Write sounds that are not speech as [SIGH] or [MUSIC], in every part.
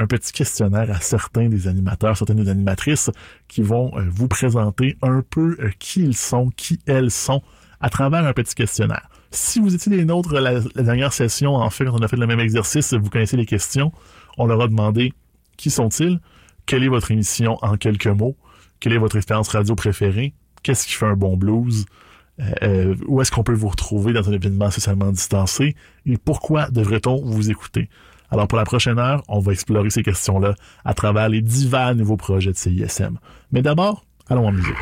un petit questionnaire à certains des animateurs, certaines des animatrices qui vont euh, vous présenter un peu euh, qui ils sont, qui elles sont à travers un petit questionnaire. Si vous étiez des nôtres la, dernière session, en fait, quand on a fait le même exercice, vous connaissez les questions. On leur a demandé qui sont-ils, quelle est votre émission en quelques mots, quelle est votre expérience radio préférée, qu'est-ce qui fait un bon blues, euh, où est-ce qu'on peut vous retrouver dans un événement socialement distancé? Et pourquoi devrait-on vous écouter? Alors pour la prochaine heure, on va explorer ces questions-là à travers les divers nouveaux projets de CISM. Mais d'abord, allons en musique.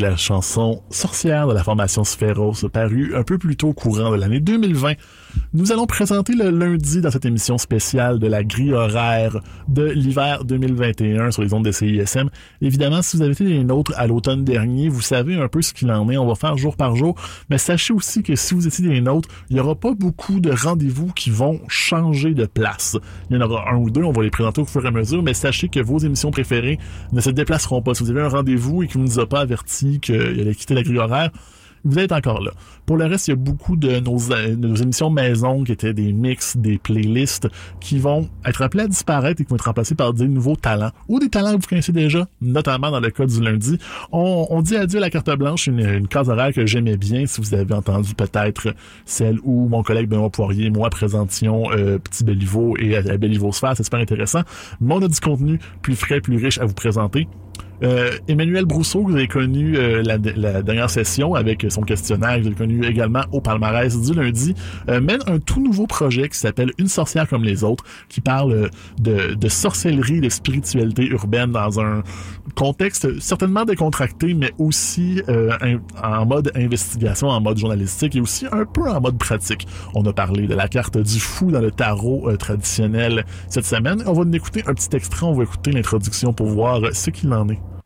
La chanson Sorcière de la formation Sphéros, parue un peu plus tôt au courant de l'année 2020. Nous allons présenter le lundi dans cette émission spéciale de la grille horaire de l'hiver 2021 sur les ondes de CISM. Évidemment, si vous avez été les nôtres à l'automne dernier, vous savez un peu ce qu'il en est. On va faire jour par jour. Mais sachez aussi que si vous étiez des nôtres, il n'y aura pas beaucoup de rendez-vous qui vont changer de place. Il y en aura un ou deux, on va les présenter au fur et à mesure, mais sachez que vos émissions préférées ne se déplaceront pas. Si vous avez un rendez-vous et qu'il ne nous a pas averti qu'il allait quitter la grille horaire, vous êtes encore là. Pour le reste, il y a beaucoup de nos, émissions maison qui étaient des mix, des playlists qui vont être appelés à disparaître et qui vont être remplacés par des nouveaux talents ou des talents que vous connaissez déjà, notamment dans le cas du lundi. On, dit adieu à la carte blanche, une, une case horaire que j'aimais bien. Si vous avez entendu peut-être celle où mon collègue Benoît Poirier et moi présentions euh, Petit Béliveau et à, Béliveau Sphère, c'est super intéressant. Mais on a du contenu plus frais, plus riche à vous présenter. Euh, Emmanuel Brousseau, que vous avez connu euh, la, dernière session avec son questionnaire, que vous avez connu également au palmarès du lundi, euh, mène un tout nouveau projet qui s'appelle Une sorcière comme les autres, qui parle de, sorcellerie, de spiritualité urbaine dans un contexte certainement décontracté, mais aussi en mode investigation, en mode journalistique et aussi un peu en mode pratique. On a parlé de la carte du fou dans le tarot traditionnel cette semaine. On va en écouter un petit extrait, on va écouter l'introduction pour voir ce qu'il en est.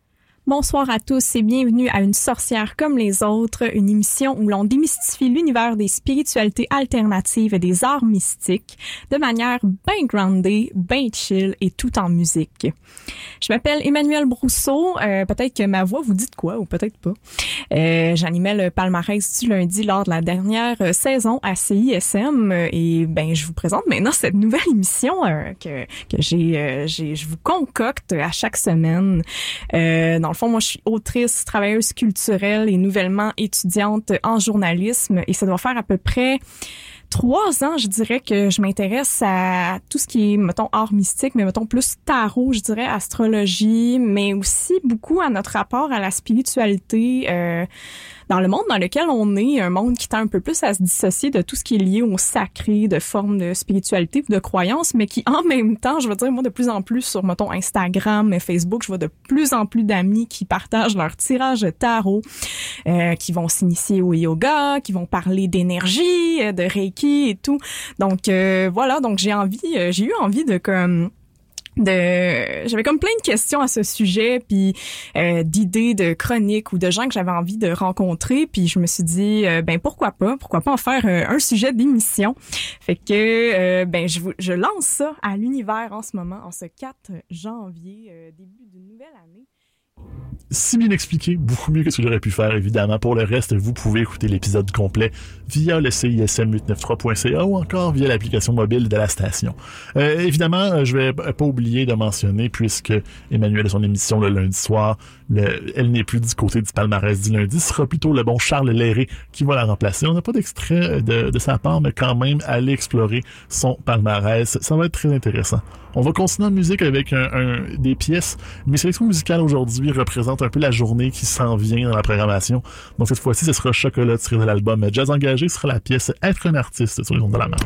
Bonsoir à tous et bienvenue à Une sorcière comme les autres, une émission où l'on démystifie l'univers des spiritualités alternatives et des arts mystiques de manière bien groundée, bien chill et tout en musique. Je m'appelle Emmanuel Brousseau, euh, peut-être que ma voix vous dit quoi ou peut-être pas. Euh, J'animais le palmarès du lundi lors de la dernière euh, saison à CISM et ben je vous présente maintenant cette nouvelle émission euh, que, que j'ai, euh, j'ai je vous concocte à chaque semaine. dans fond, moi, je suis autrice, travailleuse culturelle et nouvellement étudiante en journalisme. Et ça doit faire à peu près trois ans, je dirais que je m'intéresse à tout ce qui est, mettons, art mystique, mais mettons plus tarot, je dirais, astrologie, mais aussi beaucoup à notre rapport à la spiritualité. Euh, dans le monde dans lequel on est, un monde qui tend un peu plus à se dissocier de tout ce qui est lié au sacré, de formes de spiritualité ou de croyances, mais qui en même temps, je veux dire, moi de plus en plus sur, mettons, Instagram et Facebook, je vois de plus en plus d'amis qui partagent leur tirage de tarot, euh, qui vont s'initier au yoga, qui vont parler d'énergie, euh, de Reiki et tout. Donc euh, voilà, donc j'ai envie, euh, j'ai eu envie de comme de j'avais comme plein de questions à ce sujet puis euh, d'idées de chroniques ou de gens que j'avais envie de rencontrer puis je me suis dit euh, ben pourquoi pas pourquoi pas en faire euh, un sujet d'émission. Fait que ben je je lance ça à l'univers en ce moment en ce 4 janvier début d'une nouvelle année si bien expliqué, beaucoup mieux que ce que j'aurais pu faire, évidemment. Pour le reste, vous pouvez écouter l'épisode complet via le CISM893.ca ou encore via l'application mobile de la station. Euh, évidemment, je vais pas oublier de mentionner, puisque Emmanuel a son émission le lundi soir, elle n'est plus du côté du palmarès du lundi, ce sera plutôt le bon Charles Léré qui va la remplacer. On n'a pas d'extrait de, de sa part, mais quand même, aller explorer son palmarès, ça va être très intéressant. On va continuer en musique avec un, un, des pièces. Mes sélections musicales aujourd'hui représentent un peu la journée qui s'en vient dans la programmation. Donc cette fois-ci, ce sera Chocolat tiré de l'album Jazz Engagé, ce sera la pièce Être un artiste sur les ondes de la marge.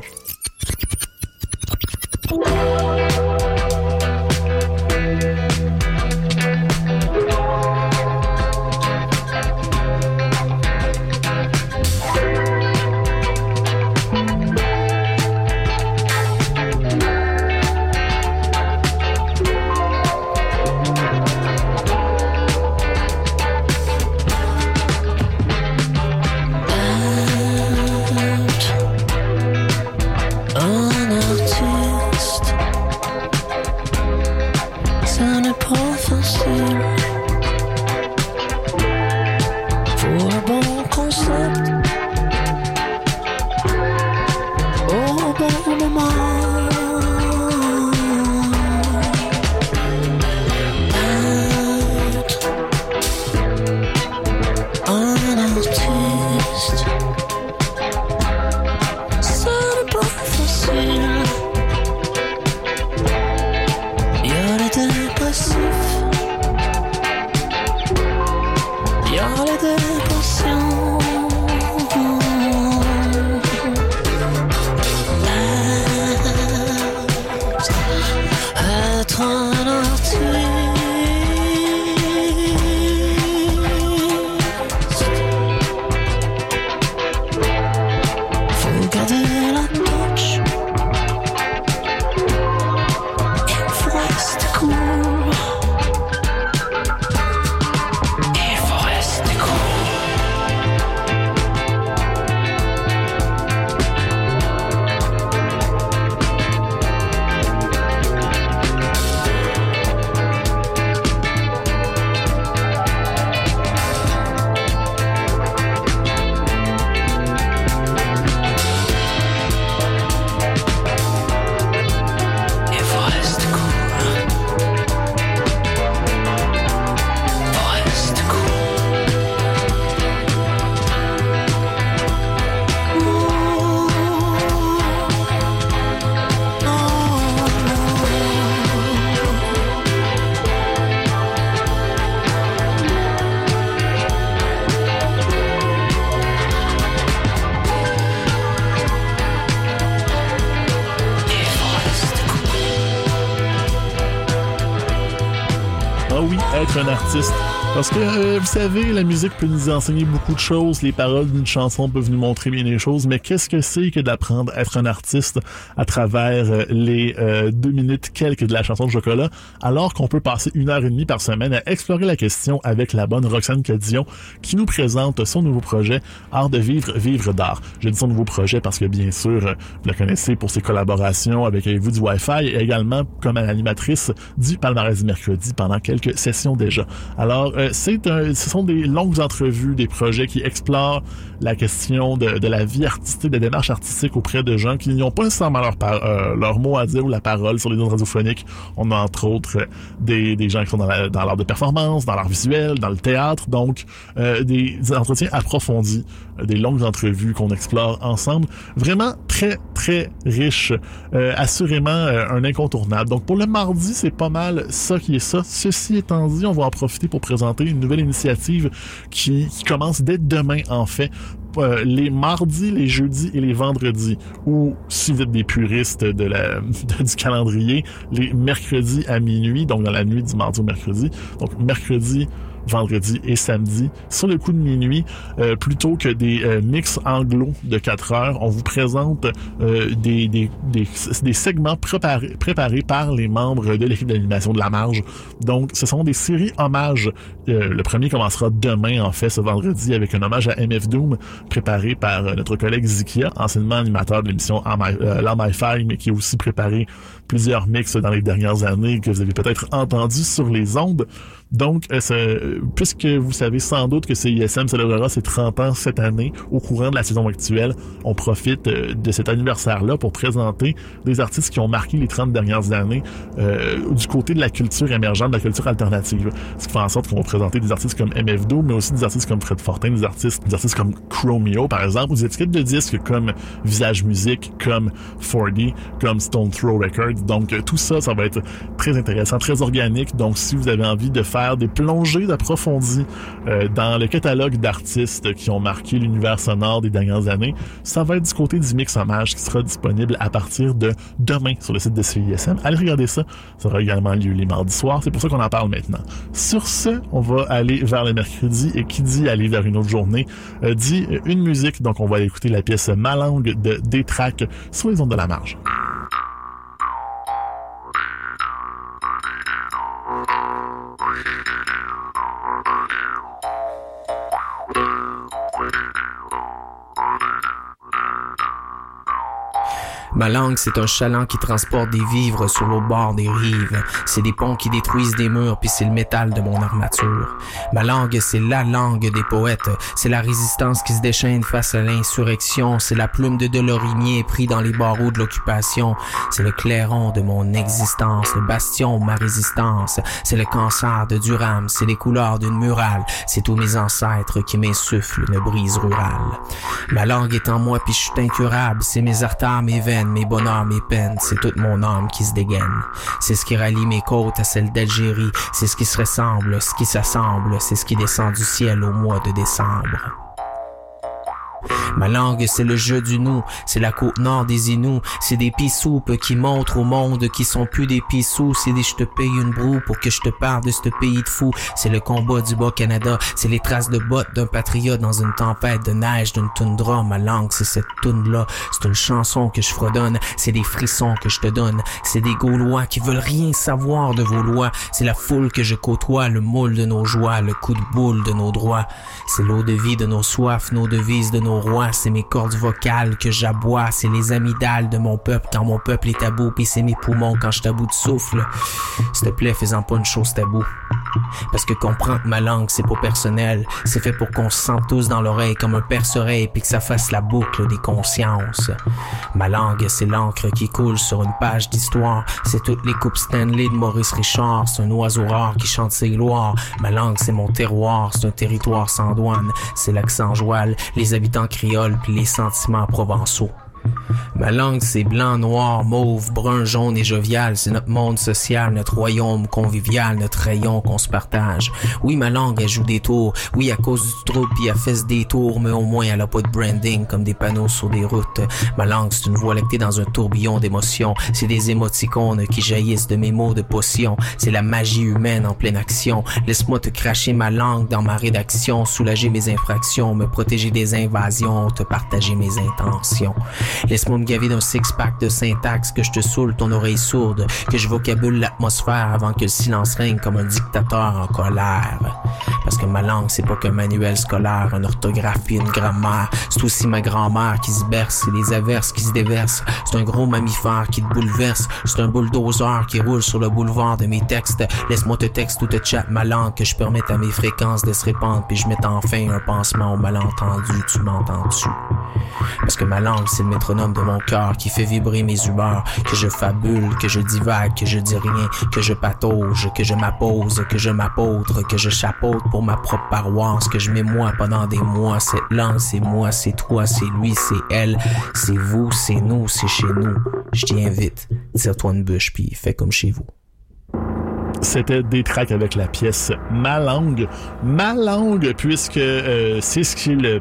Parce que, euh, vous savez, la musique peut nous enseigner beaucoup de choses, les paroles d'une chanson peuvent nous montrer bien des choses, mais qu'est-ce que c'est que d'apprendre à être un artiste à travers euh, les euh, deux minutes quelques de la chanson de chocolat, alors qu'on peut passer une heure et demie par semaine à explorer la question avec la bonne Roxane Cadillon, qui nous présente son nouveau projet Art de vivre, vivre d'art. Je dis son nouveau projet parce que, bien sûr, vous la connaissez pour ses collaborations avec vous du Wi-Fi et également comme animatrice du Palmarès du mercredi pendant quelques sessions déjà. Alors, ce sont des longues entrevues, des projets qui explorent la question de, la vie artistique, de la démarche artistique auprès de gens qui n'ont pas nécessairement leur, euh, leur mot à dire ou la parole sur les ondes radiophoniques. On a entre autres des, des gens qui sont dans l'art de performance, dans l'art visuel, dans le théâtre, donc euh, des entretiens approfondis, des longues entrevues qu'on explore ensemble. Vraiment très, très riche. Euh, assurément un incontournable. Donc pour le mardi, c'est pas mal ça qui est ça. Ceci étant dit, on va en profiter pour présenter une nouvelle initiative qui, qui commence dès demain en fait euh, les mardis, les jeudis et les vendredis, ou si vous êtes des puristes de la, [LAUGHS] du calendrier, les mercredis à minuit, donc dans la nuit du mardi au mercredi. Donc mercredi, vendredi et samedi sur le coup de minuit euh, plutôt que des euh, mix anglo de 4 heures on vous présente euh, des, des, des, des, segments préparés, préparés par les membres de l'équipe d'animation de la marge. Donc ce sont des séries hommages. Le premier commencera demain en fait ce vendredi avec un hommage à MF Doom préparé par notre collègue Zikia anciennement animateur de l'émission My Fire mais qui a aussi préparé plusieurs mix dans les dernières années que vous avez peut-être entendu sur les ondes donc, euh, puisque vous savez sans doute que CISM célébrera ses 30 ans cette année au courant de la saison actuelle, on profite euh, de cet anniversaire-là pour présenter des artistes qui ont marqué les 30 dernières années euh, du côté de la culture émergente, de la culture alternative. Ce qui fait en sorte qu'on va présenter des artistes comme MF2, mais aussi des artistes comme Fred Fortin, des artistes, des artistes comme Chromeo, par exemple, ou des étiquettes de disques comme Visage Music, comme 4D, comme Stone Throw Records. Donc, tout ça, ça va être très intéressant, très organique. Donc, si vous avez envie de faire des plongées d'approfondis euh, dans le catalogue d'artistes qui ont marqué l'univers sonore des dernières années. Ça va être du côté du mix hommage qui sera disponible à partir de demain sur le site de CISM. Allez regarder ça. Ça aura également lieu les mardis soirs. C'est pour ça qu'on en parle maintenant. Sur ce, on va aller vers le mercredi et qui dit aller vers une autre journée euh, dit une musique. Donc on va écouter la pièce Malangue de Détrac sur les ondes de la marge. Thank you. Ma langue, c'est un chaland qui transporte des vivres sur le bord des rives. C'est des ponts qui détruisent des murs, puis c'est le métal de mon armature. Ma langue, c'est la langue des poètes. C'est la résistance qui se déchaîne face à l'insurrection. C'est la plume de Delorimier pris dans les barreaux de l'occupation. C'est le clairon de mon existence, le bastion de ma résistance. C'est le cancer de Durham, c'est les couleurs d'une murale. C'est tous mes ancêtres qui m'insufflent une brise rurale. Ma langue est en moi, puis je suis incurable. C'est mes artères, mes veines mes bonheurs, mes peines, c'est toute mon âme qui se dégaine. C'est ce qui rallie mes côtes à celles d'Algérie, c'est ce qui se ressemble, ce qui s'assemble, c'est ce qui descend du ciel au mois de décembre. Ma langue, c'est le jeu du nous, c'est la côte nord des Inuits, c'est des pissoupes qui montrent au monde qui sont plus des pissous, c'est des je te paye une broue pour que je te parle de ce pays de fou, c'est le combat du Bas-Canada, c'est les traces de bottes d'un patriote dans une tempête de neige d'une toundra, ma langue, c'est cette toune-là, c'est une chanson que je fredonne, c'est des frissons que je te donne, c'est des Gaulois qui veulent rien savoir de vos lois, c'est la foule que je côtoie, le moule de nos joies, le coup de boule de nos droits, c'est l'eau de vie de nos soifs, nos devises de nos c'est mes cordes vocales que j'aboie, c'est les amygdales de mon peuple quand mon peuple est tabou, puis c'est mes poumons quand je tabou de souffle. S'il te plaît, faisant pas une chose tabou. Parce que comprendre ma langue, c'est pas personnel, c'est fait pour qu'on se sente tous dans l'oreille comme un perce-oreille, puis que ça fasse la boucle des consciences. Ma langue, c'est l'encre qui coule sur une page d'histoire, c'est toutes les coupes Stanley de Maurice Richard, c'est un oiseau rare qui chante ses gloires. Ma langue, c'est mon terroir, c'est un territoire sans douane, c'est l'accent joual, les habitants créoles puis les sentiments provençaux. Ma langue, c'est blanc, noir, mauve, brun, jaune et jovial. C'est notre monde social, notre royaume convivial, notre rayon qu'on se partage. Oui, ma langue, elle joue des tours. Oui, à cause du trouble, puis elle fait des tours, mais au moins, elle a pas de branding comme des panneaux sur des routes. Ma langue, c'est une voix lactée dans un tourbillon d'émotions. C'est des émoticônes qui jaillissent de mes mots de potion. C'est la magie humaine en pleine action. Laisse-moi te cracher ma langue dans ma rédaction, soulager mes infractions, me protéger des invasions, te partager mes intentions. Laisse-moi me gaver d'un six-pack de syntaxe, que je te saoule ton oreille sourde, que je vocabule l'atmosphère avant que le silence règne comme un dictateur en colère. Parce que ma langue, c'est pas qu'un manuel scolaire, une orthographie, une grammaire. C'est aussi ma grand-mère qui se berce et les averses qui se déversent. C'est un gros mammifère qui te bouleverse. C'est un bulldozer qui roule sur le boulevard de mes textes. Laisse-moi te texte ou te chat ma langue, que je permette à mes fréquences de se répandre, puis je mette enfin un pansement au malentendu. Tu m'entends-tu? Parce que ma langue, c'est métronome de mon cœur qui fait vibrer mes humeurs, que je fabule, que je divague, que je dis rien, que je patauge, que je m'appose, que je m'apôtre, que je chapeaute pour ma propre paroisse, que je mets moi pendant des mois. Cette langue, c'est moi, c'est toi, c'est lui, c'est elle, c'est vous, c'est nous, c'est chez nous. Je t'y invite, tire-toi une bûche puis fais comme chez vous. C'était des tracks avec la pièce Ma langue. Ma langue, puisque euh, c'est ce qu'il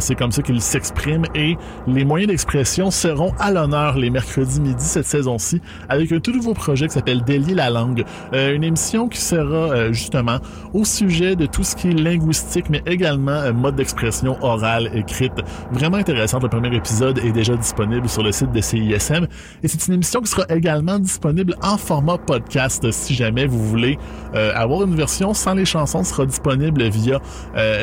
c'est comme ça qu'il s'exprime et les moyens d'expression seront à l'honneur les mercredis midi cette saison-ci avec un tout nouveau projet qui s'appelle Délier la langue, euh, une émission qui sera euh, justement au sujet de tout ce qui est linguistique mais également euh, mode d'expression orale, écrite. Vraiment intéressante. Le premier épisode est déjà disponible sur le site de CISM et c'est une émission qui sera également disponible en format podcast si jamais vous voulez avoir une version sans les chansons sera disponible via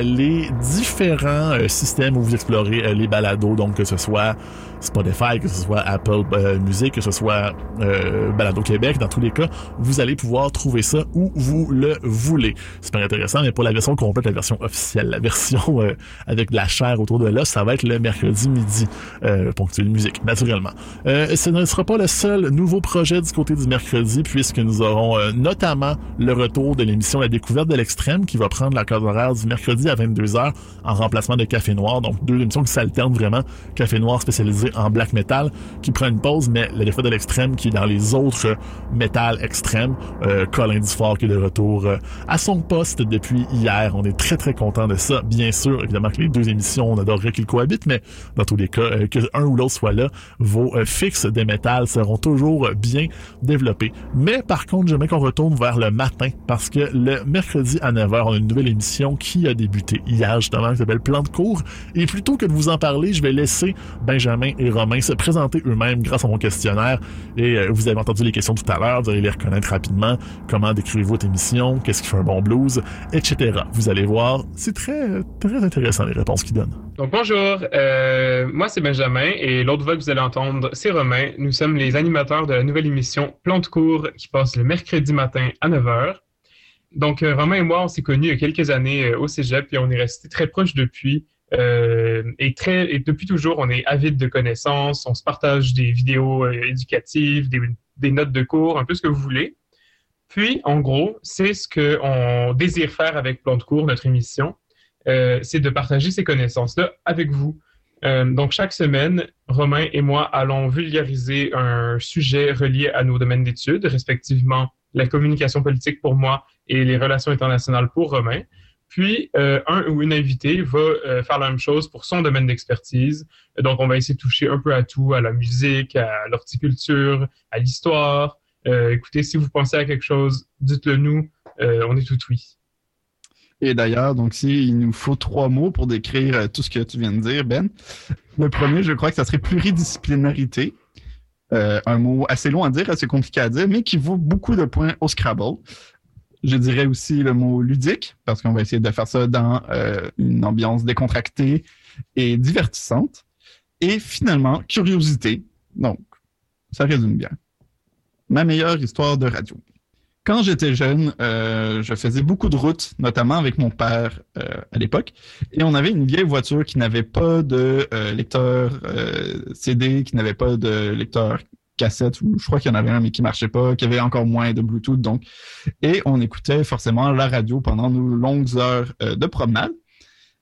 les différents un système où vous explorez euh, les balados, donc que ce soit Spotify, que ce soit Apple euh, Music, que ce soit euh, Balado Québec, dans tous les cas, vous allez pouvoir trouver ça où vous le voulez. Super intéressant, mais pour la version complète, la version officielle, la version euh, avec de la chair autour de là, ça va être le mercredi midi, euh, ponctuel musique, naturellement. Ce ne sera pas le seul nouveau projet du côté du mercredi, puisque nous aurons notamment le retour de l'émission La découverte de l'extrême, qui va prendre la case horaire du mercredi à 22h en remplacement de Café Noir, donc deux émissions qui s'alternent vraiment. Café Noir spécialisé en black metal qui prend une pause, mais le défaut de l'extrême qui est dans les autres métal extrêmes. Euh, Colin Dufort qui est de retour euh, à son poste depuis hier. On est très très content de ça. Bien sûr, évidemment que les deux émissions, on adorerait qu'ils cohabitent, mais dans tous les cas, euh, que un ou l'autre soit là, vos euh, fixes des métal seront toujours bien développés. Mais par contre, j'aimerais qu'on retourne vers le matin parce que le mercredi à 9h, on a une nouvelle émission qui a débuté hier justement, qui s'appelle Plan de cours. Et plutôt que de vous en parler, je vais laisser Benjamin et Romain se présenter eux-mêmes grâce à mon questionnaire. Et euh, vous avez entendu les questions tout à l'heure, vous allez les reconnaître rapidement. Comment décrivez-vous votre émission? Qu'est-ce qui fait un bon blues? Etc. Vous allez voir, c'est très, très intéressant les réponses qu'ils donnent. Donc bonjour, euh, moi c'est Benjamin et l'autre voix que vous allez entendre, c'est Romain. Nous sommes les animateurs de la nouvelle émission Plante court qui passe le mercredi matin à 9h. Donc euh, Romain et moi, on s'est connus il y a quelques années au Cégep et on est restés très proches depuis. Euh, et, depuis toujours, on est avide de connaissances, on se partage des vidéos euh, éducatives, des, notes de cours, un peu ce que vous voulez. Puis, en gros, c'est ce qu'on désire faire avec Plan de cours, notre émission, euh, c'est de partager ces connaissances-là avec vous. Donc, chaque semaine, Romain et moi allons vulgariser un sujet relié à nos domaines d'études, respectivement la communication politique pour moi et les relations internationales pour Romain. Puis, euh, un ou une invitée va euh, faire la même chose pour son domaine d'expertise. Donc, on va essayer de toucher un peu à tout, à la musique, à l'horticulture, à l'histoire. Euh, écoutez, si vous pensez à quelque chose, dites-le nous. Euh, on est tout oui. Et d'ailleurs, donc, s'il nous faut trois mots pour décrire tout ce que tu viens de dire, Ben, le premier, je crois que ça serait pluridisciplinarité. Un mot assez long à dire, assez compliqué à dire, mais qui vaut beaucoup de points au Scrabble. Je dirais aussi le mot ludique, parce qu'on va essayer de faire ça dans euh, une ambiance décontractée et divertissante. Et finalement, curiosité. Donc, ça résume bien. Ma meilleure histoire de radio. Quand j'étais jeune, euh, je faisais beaucoup de routes, notamment avec mon père euh, à l'époque, et on avait une vieille voiture qui n'avait pas de lecteur CD, qui n'avait pas de lecteur cassette, ou je crois qu'il y en avait un, mais qui marchait pas, qui avait encore moins de Bluetooth. Donc, et on écoutait forcément la radio pendant nos longues heures euh, de promenade.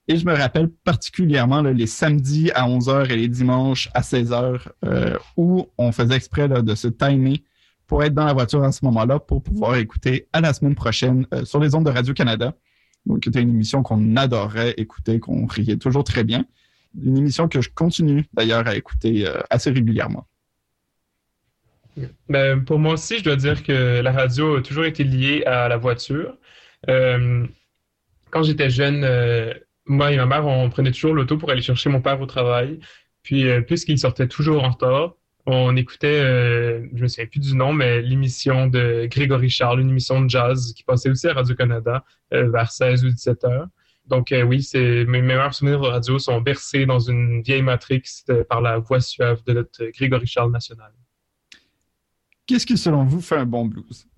Et je me rappelle particulièrement les samedis à 11h et les dimanches à 16h euh, où on faisait exprès de se timer pour être dans la voiture à ce moment-là pour pouvoir écouter à la semaine prochaine euh, sur les ondes de Radio-Canada. Donc, c'était une émission qu'on adorait écouter, qu'on riait toujours très bien. Une émission que je continue d'ailleurs à écouter assez régulièrement. Ben, pour moi aussi, je dois dire que la radio a toujours été liée à la voiture. Euh, quand j'étais jeune, euh, moi et ma mère, on prenait toujours l'auto pour aller chercher mon père au travail. Puis, euh, puisqu'il sortait toujours en retard, on écoutait, je me souviens plus du nom, mais l'émission de Grégory Charles, une émission de jazz qui passait aussi à Radio-Canada vers 16 ou 17 heures. Donc oui, c'est mes meilleurs souvenirs de radio sont bercés dans une vieille matrix par la voix suave de notre Grégory Charles national. Qu'est-ce qui, selon vous, fait un bon blues?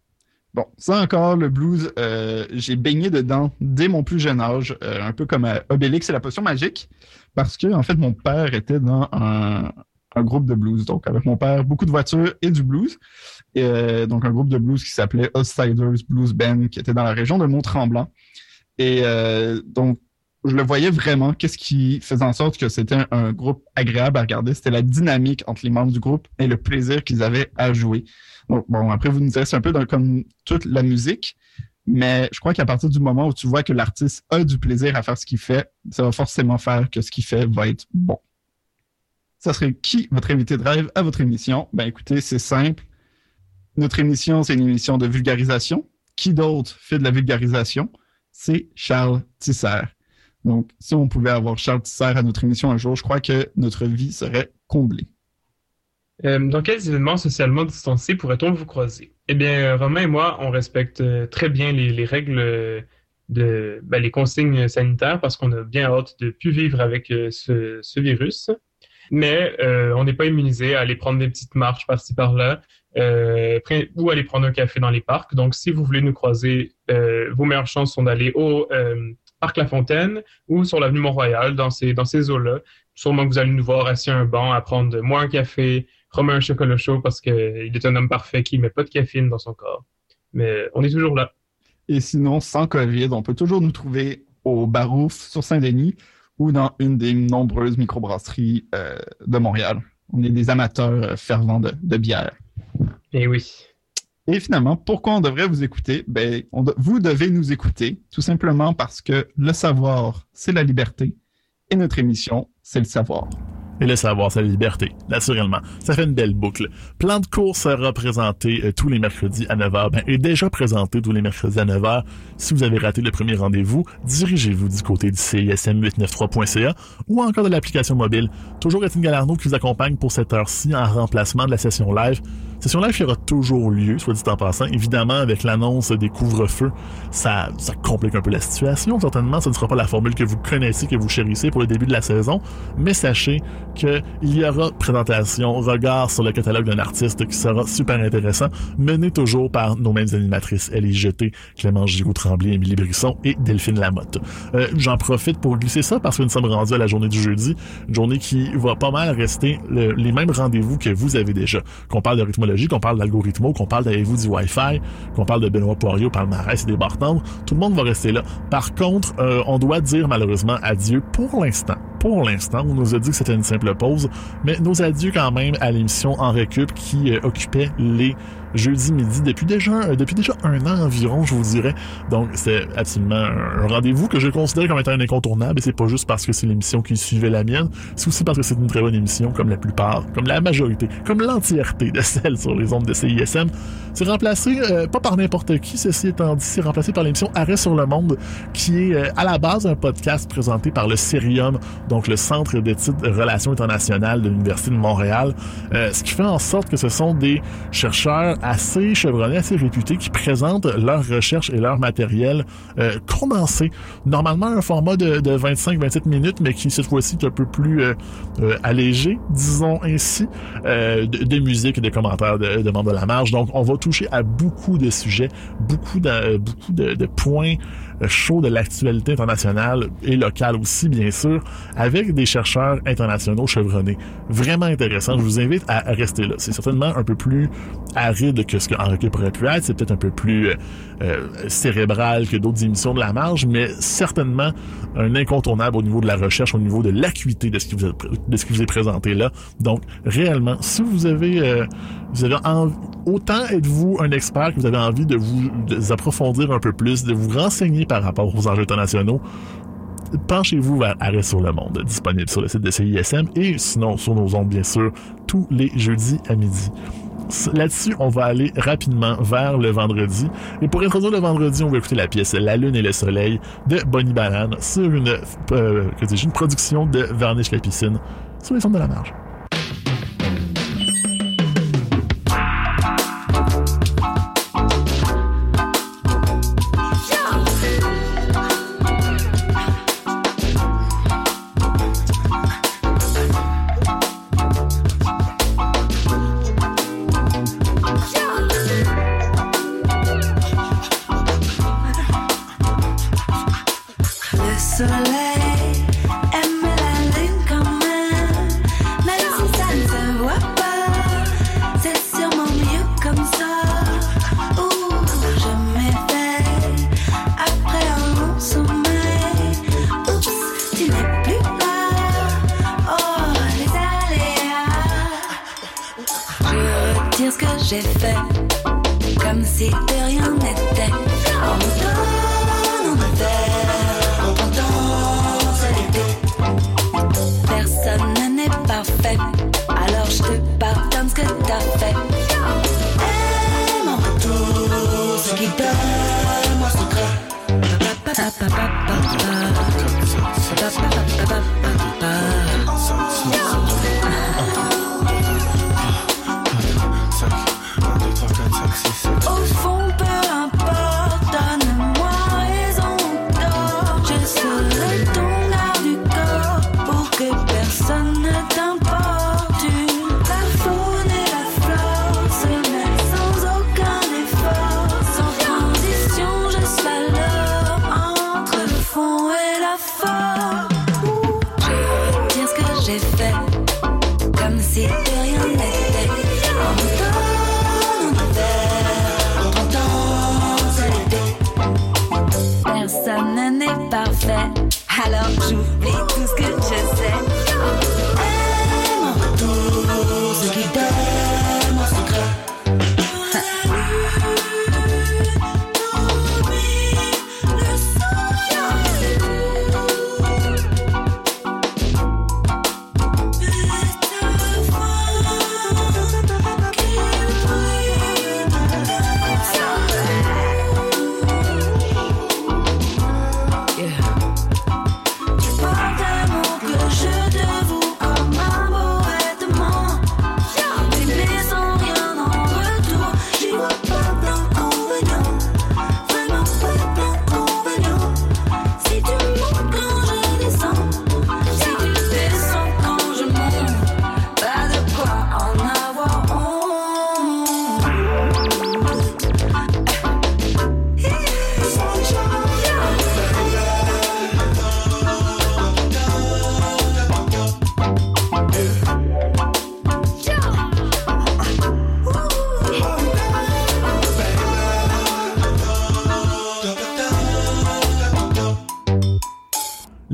Bon, ça encore, le blues, euh, j'ai baigné dedans dès mon plus jeune âge, euh, un peu comme Obélix et la potion magique, parce que, en fait, mon père était dans un, groupe de blues. Donc, avec mon père, beaucoup de voitures et du blues. Et, euh, donc, un groupe de blues qui s'appelait Outsiders Blues Band, qui était dans la région de Mont-Tremblant. Et donc, je le voyais vraiment. Qu'est-ce qui faisait en sorte que c'était un, groupe agréable à regarder? C'était la dynamique entre les membres du groupe et le plaisir qu'ils avaient à jouer. Donc, bon, après, vous nous direz, un peu comme toute la musique, mais je crois qu'à partir du moment où tu vois que l'artiste a du plaisir à faire ce qu'il fait, ça va forcément faire que ce qu'il fait va être bon. Ça serait qui votre invité de rêve à votre émission? Ben, écoutez, c'est simple. Notre émission, c'est une émission de vulgarisation. Qui d'autre fait de la vulgarisation? C'est Charles Tisser. Donc, si on pouvait avoir Charles Tisser à notre émission un jour, je crois que notre vie serait comblée. Euh, dans quels événements socialement distancés pourrait-on vous croiser? Eh bien, euh, Romain et moi, on respecte euh, très bien les, règles de ben, les consignes sanitaires parce qu'on a bien hâte de plus vivre avec ce, virus. Mais on n'est pas immunisé à aller prendre des petites marches par-ci par-là ou aller prendre un café dans les parcs. Donc, si vous voulez nous croiser, vos meilleures chances sont d'aller au Parc La Fontaine ou sur l'avenue Mont-Royal, dans ces, dans ces eaux-là. Sûrement que vous allez nous voir assis à un banc à prendre moins un café, Romain un chocolat chaud parce qu'il est un homme parfait qui ne met pas de caféine dans son corps. Mais on est toujours là. Et sinon, sans COVID, on peut toujours nous trouver au Barouf sur Saint-Denis ou dans une des nombreuses microbrasseries euh, de Montréal. On est des amateurs euh, fervents de, de bière. Et eh oui. Et finalement, pourquoi on devrait vous écouter? Ben, vous devez nous écouter tout simplement parce que le savoir, c'est la liberté et notre émission, c'est le savoir. Et le savoir, c'est la liberté, naturellement. Ça fait une belle boucle. Plan de course sera présenté euh, tous les mercredis à 9h. Ben, est déjà présenté tous les mercredis à 9h. Si vous avez raté le premier rendez-vous, dirigez-vous du côté du CISM893.ca ou encore de l'application mobile. Toujours Étienne Galarno qui vous accompagne pour cette heure-ci en remplacement de la session live session live qui aura toujours lieu, soit dit en passant. Évidemment, avec l'annonce des couvre-feux, ça, ça complique un peu la situation. Certainement, ce ne sera pas la formule que vous connaissez, que vous chérissez pour le début de la saison. Mais sachez qu'il y aura présentation, regard sur le catalogue d'un artiste qui sera super intéressant, mené toujours par nos mêmes animatrices, Ellie Jeté, Clément Giroux-Tremblay, Émilie Brisson et Delphine Lamotte. Euh, J'en profite pour glisser ça parce que nous sommes rendus à la journée du jeudi, une journée qui va pas mal rester les mêmes rendez-vous que vous avez déjà. Qu'on parle de qu'on parle d'algorithmo, qu'on parle d'avez-vous du Wi-Fi, qu'on parle de Benoît Poirier, palmarès et des bartendres, tout le monde va rester là. Par contre, euh, on doit dire malheureusement adieu pour l'instant. Pour l'instant, on nous a dit que c'était une simple pause, mais nos adieux quand même à l'émission En Récup qui euh, occupait les jeudi midi depuis déjà, euh, depuis déjà un an environ, je vous dirais. Donc, c'est absolument un rendez-vous que je considère comme étant un incontournable et c'est pas juste parce que c'est l'émission qui suivait la mienne, c'est aussi parce que c'est une très bonne émission comme la plupart, comme la majorité, comme l'entièreté de celles sur les ondes de CISM. C'est remplacé, euh, pas par n'importe qui, ceci étant dit, c'est remplacé par l'émission Arrêt sur le monde, qui est euh, à la base un podcast présenté par le Cerium, donc le Centre d'études de relations internationales de l'Université de Montréal, ce qui fait en sorte que ce sont des chercheurs assez chevronnés, assez réputés, qui présentent leurs recherches et leur matériel euh, condensé. Normalement, un format de, 25-27 minutes, mais qui cette fois-ci est un peu plus euh, euh, allégé, disons ainsi, de, de, musique et de commentaires de, de membres de la marge. Donc, on va toucher à beaucoup de sujets, beaucoup de, de, de points chaud de l'actualité internationale et locale aussi, bien sûr, avec des chercheurs internationaux chevronnés. Vraiment intéressant. Je vous invite à rester là. C'est certainement un peu plus aride que ce qu'en recul pourrait pu être. C'est peut-être un peu plus euh, cérébral que d'autres émissions de la marge, mais certainement un incontournable au niveau de la recherche, au niveau de l'acuité de ce qui vous est, de ce qui vous est présenté là. Donc, réellement, si vous avez, euh, vous avez autant êtes-vous un expert que vous avez envie de vous, de vous approfondir un peu plus, de vous renseigner par rapport aux enjeux internationaux, penchez-vous vers Arrêt sur le monde, disponible sur le site de CISM et sinon sur nos ondes, bien sûr, tous les jeudis à midi. Là-dessus, on va aller rapidement vers le vendredi. Et pour introduire le vendredi, on va écouter la pièce La Lune et le Soleil de Bonnie Banane sur une, euh, une production de Varnish la piscine sur les sons de la marge.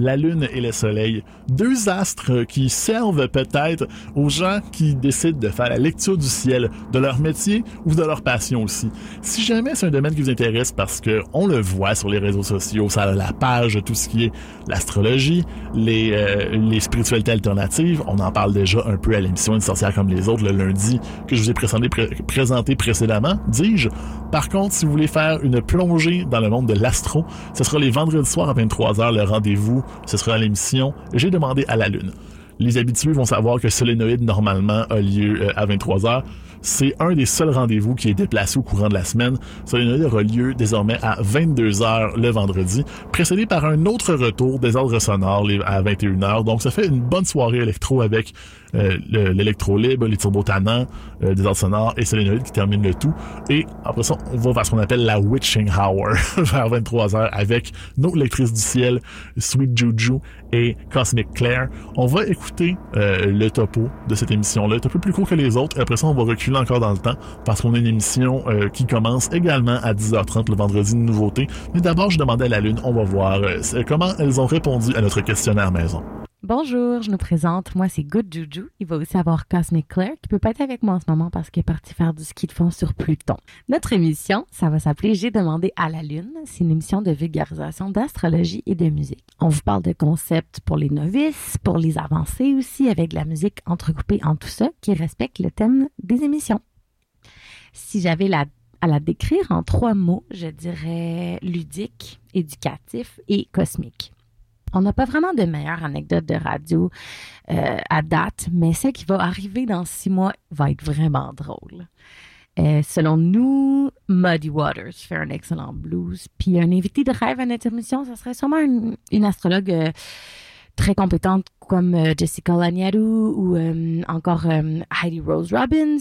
La Lune et le Soleil. Deux astres qui servent peut-être aux gens qui décident de faire la lecture du ciel, de leur métier ou de leur passion aussi. Si jamais c'est un domaine qui vous intéresse parce que on le voit sur les réseaux sociaux, ça a la page tout ce qui est l'astrologie, les, euh, les spiritualités alternatives, on en parle déjà un peu à l'émission Une sorcière comme les autres le lundi que je vous ai présenté précédemment, dis-je. Par contre, si vous voulez faire une plongée dans le monde de l'astro, ce sera les vendredis soirs à 23h le rendez-vous ce sera l'émission J'ai demandé à la Lune. Les habitués vont savoir que Solénoïde, normalement, a lieu euh, à 23h. C'est un des seuls rendez-vous qui est déplacé au courant de la semaine. Solénoïde aura lieu désormais à 22h le vendredi, précédé par un autre retour des ordres sonores à 21h. Donc ça fait une bonne soirée électro avec euh, l'électro les turbotannants, euh, des ordres sonores et Solénoïde qui termine le tout. Et après ça, on va vers ce qu'on appelle la Witching Hour [LAUGHS] vers 23h avec nos lectrices du ciel, Sweet Juju et Cosmic Claire. On va écouter euh, le topo de cette émission-là. C'est un peu plus court que les autres. Après ça, on va reculer encore dans le temps parce qu'on a une émission euh, qui commence également à 10h30 le vendredi de nouveauté. Mais d'abord, je demandais à la Lune, on va voir euh, comment elles ont répondu à notre questionnaire maison. Bonjour, je nous présente. Moi, c'est Good Juju. Il va aussi avoir Cosmic Claire qui peut pas être avec moi en ce moment parce qu'il est parti faire du ski de fond sur Pluton. Notre émission, ça va s'appeler J'ai demandé à la Lune. C'est une émission de vulgarisation d'astrologie et de musique. On vous parle de concepts pour les novices, pour les avancés aussi, avec la musique entrecoupée en tout ça qui respecte le thème des émissions. Si j'avais à la décrire en trois mots, je dirais ludique, éducatif et cosmique. On n'a pas vraiment de meilleure anecdote de radio euh, à date, mais celle qui va arriver dans six mois va être vraiment drôle. Euh, selon nous, Muddy Waters fait un excellent blues. Puis un invité de rêve à notre émission, ce serait sûrement une, astrologue euh, très compétente comme Jessica Laniadou ou encore Heidi Rose Robbins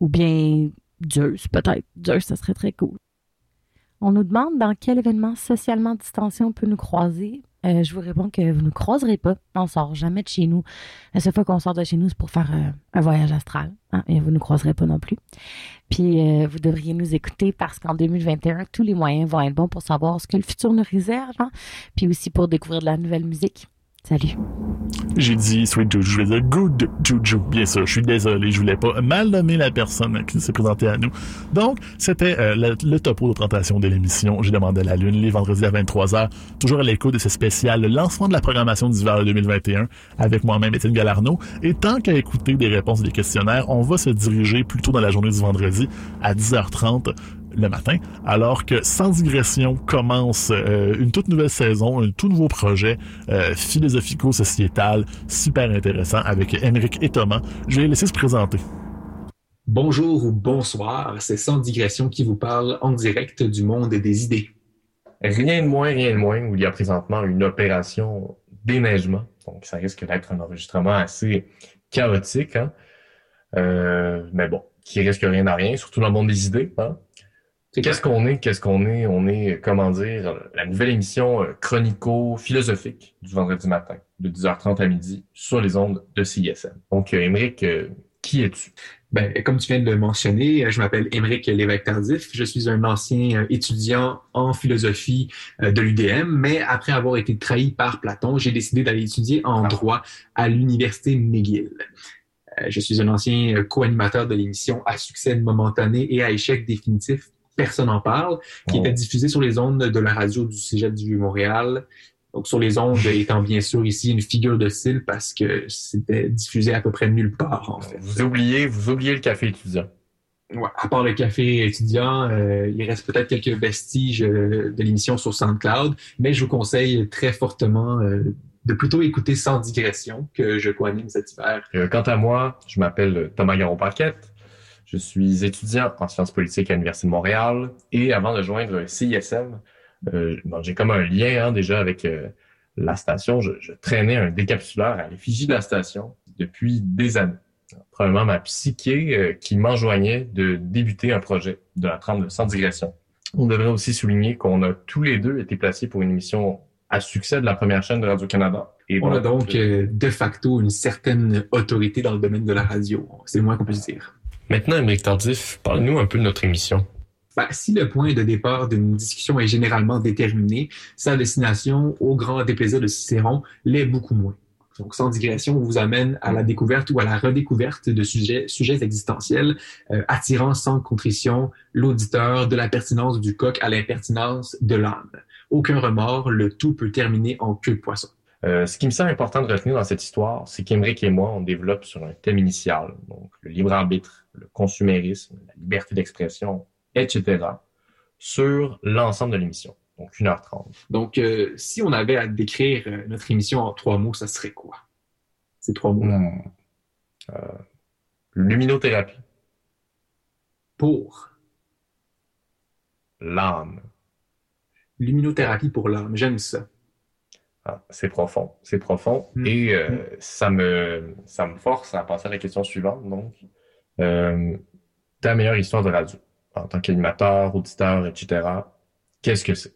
ou bien Zeus, peut-être. Zeus, ça serait très cool. On nous demande dans quel événement socialement distancié on peut nous croiser. Euh, je vous réponds que vous ne croiserez pas. On sort jamais de chez nous. La seule fois qu'on sort de chez nous, c'est pour faire euh, un voyage astral. Hein, et vous ne croiserez pas non plus. Puis euh, vous devriez nous écouter parce qu'en 2021, tous les moyens vont être bons pour savoir ce que le futur nous réserve. Hein, puis aussi pour découvrir de la nouvelle musique. Salut. J'ai dit Sweet Juju, je vais dire Good Juju. Bien sûr, je suis désolé, je voulais pas mal nommer la personne qui s'est présentée à nous. Donc, c'était euh, le, topo de présentation de l'émission. J'ai demandé la Lune les vendredis à 23h, toujours à l'écho de ce spécial, le lancement de la programmation d'hiver 2021 avec moi-même, Étienne Galarno. Et tant qu'à écouter des réponses des questionnaires, on va se diriger plutôt dans la journée du vendredi à 10h30 le matin, alors que Sans digression commence euh, une toute nouvelle saison, un tout nouveau projet euh, philosophico-sociétal super intéressant avec Émeric et Thomas. Je vais les laisser se présenter. Bonjour ou bonsoir, c'est Sans digression qui vous parle en direct du monde des idées. Rien de moins, rien de moins, où il y a présentement une opération déneigement. Donc, ça risque d'être un enregistrement assez chaotique, hein? Euh, mais bon, qui risque rien à rien, surtout dans le monde des idées. Hein? Qu'est-ce qu'on est? Qu'est-ce qu'on est? On est, comment dire, la nouvelle émission euh, chronico-philosophique du vendredi matin, de 10h30 à midi, sur les ondes de CISM. Donc, euh, Émeric, euh, qui es-tu? Ben, comme tu viens de le mentionner, je m'appelle Émeric Lévesque-Tardif. Je suis un ancien étudiant en philosophie de l'UDM, mais après avoir été trahi par Platon, j'ai décidé d'aller étudier en droit à l'Université McGill. Je suis un ancien co-animateur de l'émission à succès momentané et à échec définitif personne n'en parle, qui était diffusé sur les ondes de la radio du Cégep du Vieux-Montréal. Donc, sur les ondes [LAUGHS] étant bien sûr ici une figure de style parce que c'était diffusé à peu près nulle part, en fait. Vous oubliez, vous oubliez le café étudiant. Ouais, à part le café étudiant, euh, il reste peut-être quelques vestiges euh, de l'émission sur SoundCloud, mais je vous conseille très fortement euh, de plutôt écouter sans digression que je co-anime cet hiver. quant à moi, je m'appelle Thomas Garon-Paquette. Je suis étudiant en sciences politiques à l'Université de Montréal et avant de joindre CISM, euh, j'ai comme un lien hein, déjà avec euh, la station. Je, je, traînais un décapsuleur à l'effigie de la station depuis des années. Probablement ma psyché euh, qui m'enjoignait de débuter un projet de la trame de sans digression. On devrait aussi souligner qu'on a tous les deux été placés pour une émission à succès de la première chaîne de Radio-Canada. Et on a donc euh, de facto une certaine autorité dans le domaine de la radio. C'est le moins qu'on puisse dire. Maintenant, Émeric Tardif, parle-nous un peu de notre émission. Ben, si le point de départ d'une discussion est généralement déterminé, sa destination, au grand déplaisir de Cicéron, l'est beaucoup moins. Donc, sans digression, on vous amène à la découverte ou à la redécouverte de sujets, sujets existentiels, euh, attirant sans contrition l'auditeur de la pertinence du coq à l'impertinence de l'âme. Aucun remords, le tout peut terminer en queue de poisson. Euh, ce qui me semble important de retenir dans cette histoire, c'est qu'Emeric et moi, on développe sur un thème initial, donc le libre arbitre, le consumérisme, la liberté d'expression, etc., sur l'ensemble de l'émission. Donc 1h30. Donc, euh, si on avait à décrire euh, notre émission en trois mots, ça serait quoi? Ces trois mots-là. Hmm. luminothérapie. pour L'âme. l'immunothérapie pour l'âme. J'aime ça. Ah, c'est profond, c'est profond. Mm. Et euh, ça me ça me force à passer à la question suivante. Donc, euh, ta meilleure histoire de radio en tant qu'animateur, auditeur, etc. Qu'est-ce que c'est?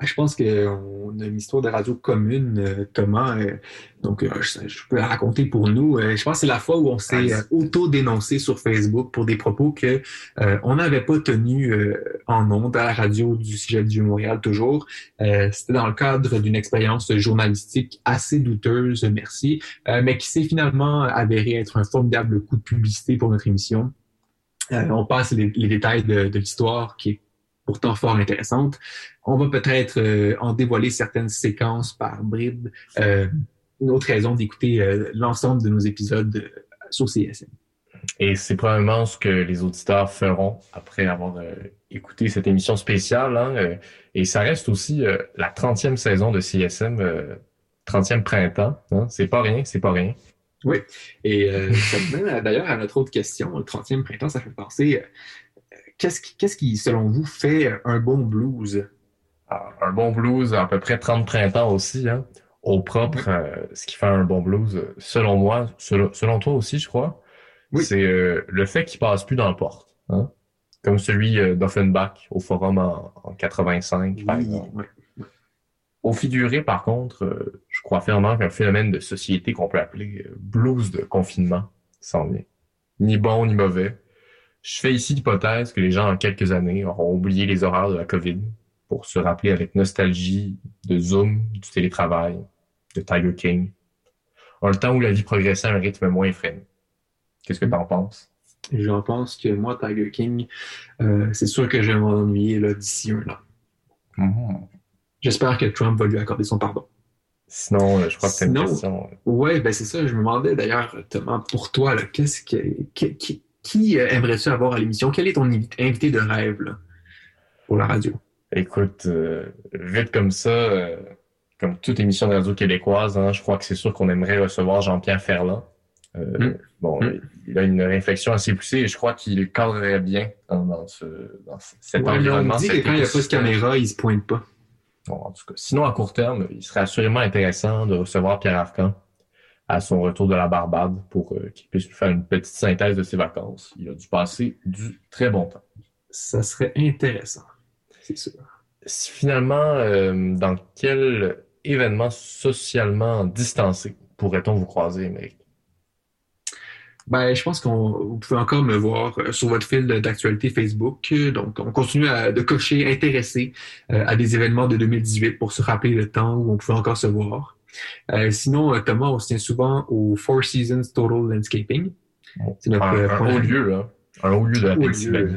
Je pense qu'on a une histoire de radio commune, euh, Thomas. euh, donc, euh, je, je peux la raconter pour nous. Je pense que c'est la fois où on s'est auto-dénoncé sur Facebook pour des propos que euh, on n'avait pas tenus euh, en ondes à la radio du Cégep du Montréal toujours. Euh, C'était dans le cadre d'une expérience journalistique assez douteuse, merci, mais qui s'est finalement avéré être un formidable coup de publicité pour notre émission. Euh, on passe les, les détails de, de l'histoire qui est pourtant fort intéressante. On va peut-être euh, en dévoiler certaines séquences par bribes. Euh, une autre raison d'écouter euh, l'ensemble de nos épisodes sur CSM. Et c'est probablement ce que les auditeurs feront après avoir écouté cette émission spéciale. hein, et ça reste aussi la 30e saison de CSM, euh, 30e printemps. Hein, c'est pas rien, c'est pas rien. Et euh, [LAUGHS] ça me mène d'ailleurs à notre autre question. Le 30e printemps, ça fait penser, qu'est-ce qui, selon vous, fait un bon blues? Ah, Un bon blues, à peu près 30 printemps aussi, hein, au propre, euh, ce qui fait un bon blues, selon moi, selon, selon toi aussi, je crois, Oui. c'est euh, le fait qu'il passe plus dans le porte. Hein, comme celui euh, d'Offenbach au forum en, en 85, par exemple. Au figuré, par contre, je crois fermement qu'un phénomène de société qu'on peut appeler blues de confinement s'en vient. Ni bon ni mauvais. Je fais ici l'hypothèse que les gens, en quelques années, auront oublié les horreurs de la COVID pour se rappeler avec nostalgie de Zoom, du télétravail, de Tiger King. Un temps où la vie progressait à un rythme moins effréné. Qu'est-ce que t'en penses? J'en pense que moi, Tiger King, euh, c'est sûr que je vais m'ennuyer d'ici un an. Mhm. J'espère que Trump va lui accorder son pardon. Sinon, euh, je crois que c'est une question. euh, Ouais, ben c'est ça. Je me demandais d'ailleurs, Thomas, pour toi, qu'est-ce que, qui, qui, euh, aimerais-tu avoir à l'émission? Quel est ton invi- invité de rêve là, pour la radio? Écoute, euh, vite comme ça, euh, comme toute émission de radio québécoise, hein, je crois que c'est sûr qu'on aimerait recevoir Jean-Pierre Ferland. Euh, Mm. Bon, Mm. il a une réflexion assez poussée et je crois qu'il cadrerait bien dans, dans ce, dans ce- cet Ouais, on environnement. me dit que quand il n'y a pas de caméra, il se pointe pas. Bon, en tout cas, sinon, à court terme, il serait assurément intéressant de recevoir Pierre Arcan à son retour de la Barbade pour euh, qu'il puisse faire une petite synthèse de ses vacances. Il a dû passer du très bon temps. Ça serait intéressant. C'est sûr. Si Finalement, euh, dans quel événement socialement distancé pourrait-on vous croiser, Émeric? Ben, je pense qu'on vous pouvez encore me voir euh, sur votre fil d'actualité Facebook. Donc, on continue à, de cocher intéressé euh, à des événements de 2018 pour se rappeler le temps où on pouvait encore se voir. Euh, sinon, euh, Thomas, on se tient souvent au Four Seasons Total Landscaping. C'est notre un, euh, un haut lieu, là. Un haut lieu de la. Pennsylvanie.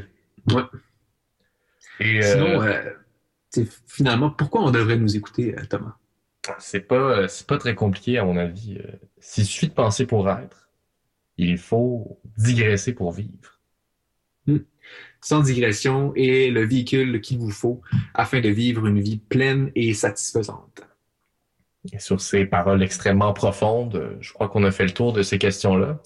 Ouais. Et Sinon, finalement, pourquoi on devrait nous écouter, Thomas? c'est pas, c'est pas très compliqué, à mon avis. S'il suffit de penser pour être, il faut digresser pour vivre. Sans digression est le véhicule qu'il vous faut afin de vivre une vie pleine et satisfaisante. Et sur ces paroles extrêmement profondes, euh, je crois qu'on a fait le tour de ces questions-là.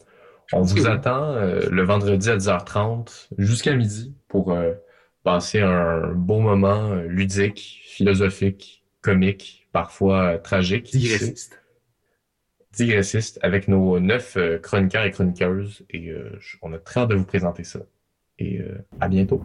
On vous attend euh, le vendredi à 10h30 jusqu'à midi pour euh, passer un beau moment ludique, philosophique, comique, parfois euh, tragique. Digressiste. digressiste avec nos neuf chroniqueurs et chroniqueuses. Et on a très hâte de vous présenter ça. Et à bientôt.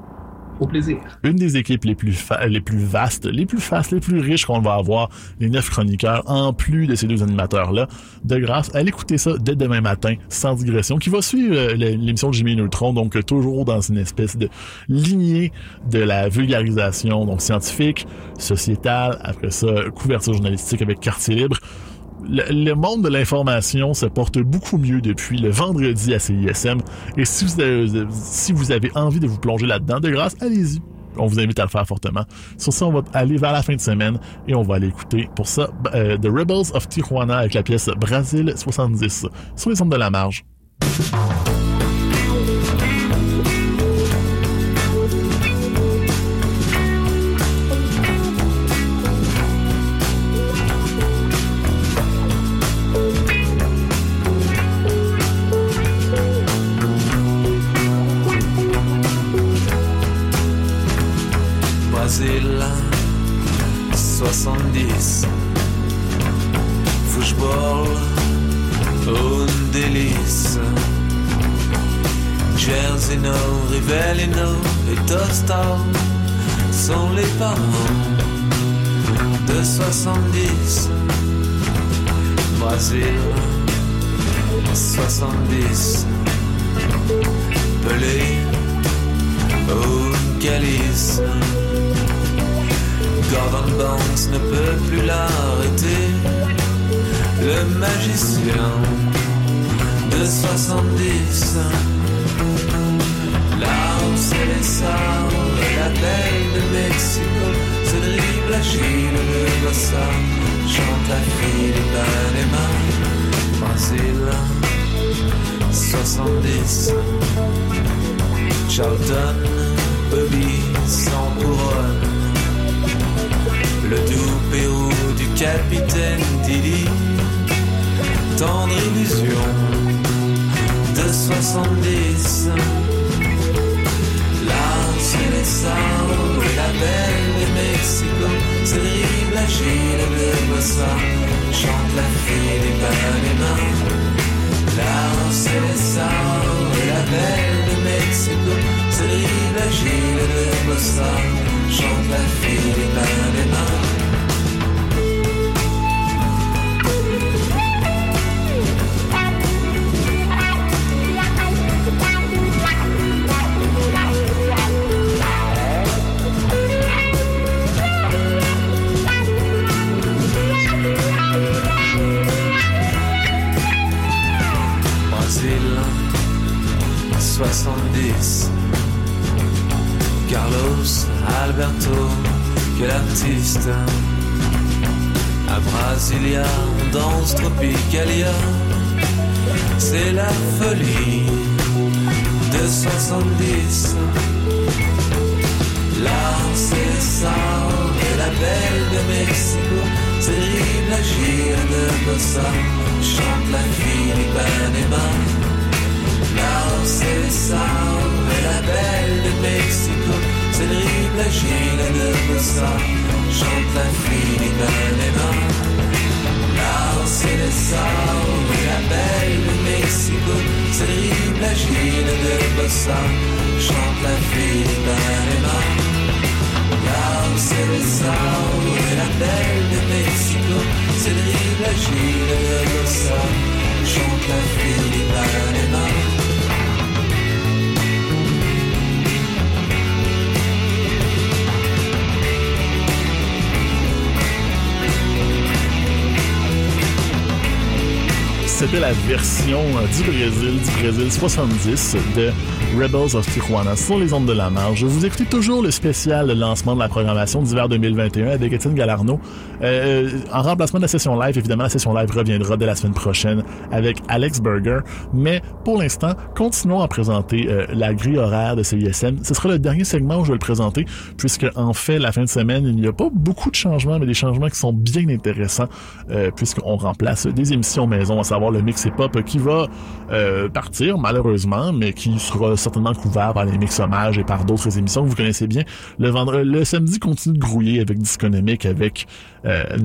Une des équipes les plus les plus vastes, les plus fastes, les plus riches qu'on va avoir, les neuf chroniqueurs, en plus de ces deux animateurs-là. De grâce, allez écouter ça dès demain matin, sans digression, qui va suivre euh, l'émission de Jimmy Neutron, donc euh, toujours dans une espèce de lignée de la vulgarisation, donc scientifique, sociétale, après ça, couverture journalistique avec quartier libre. Le, monde de l'information se porte beaucoup mieux depuis le vendredi à CISM. Et si vous avez, si vous avez envie de vous plonger là-dedans, de grâce, allez-y. On vous invite à le faire fortement. Sur ça, on va aller vers la fin de semaine et on va aller écouter pour ça euh, The Rebels of Tijuana avec la pièce Brasil 70 sur les ondes de la marge. De Bossa, chante la fille des La fille du Panama. L'art, c'est les sabres et la belle de Mexico. C'est la gire de Bossa. C'était la version euh, du Brésil, du Brésil 70 de Rebels of Tijuana sur les ondes de la marge. Vous écoutez toujours le spécial lancement de la programmation d'hiver 2021 avec Étienne Galarno. Euh, en remplacement de la session live, évidemment, la session live reviendra dès la semaine prochaine avec Alex Berger. Mais pour l'instant, continuons à présenter euh, la grille horaire de CISM. Ce sera le dernier segment où je vais le présenter, puisque en fait, la fin de semaine, il n'y a pas beaucoup de changements, mais des changements qui sont bien intéressants, euh, puisqu'on remplace des émissions maison, à savoir le mix hip-hop qui va euh, partir, malheureusement, mais qui sera certainement couvert par les mix hommages et par d'autres émissions que vous connaissez bien. Le, vendredi, le samedi continue de grouiller avec Disconomique, avec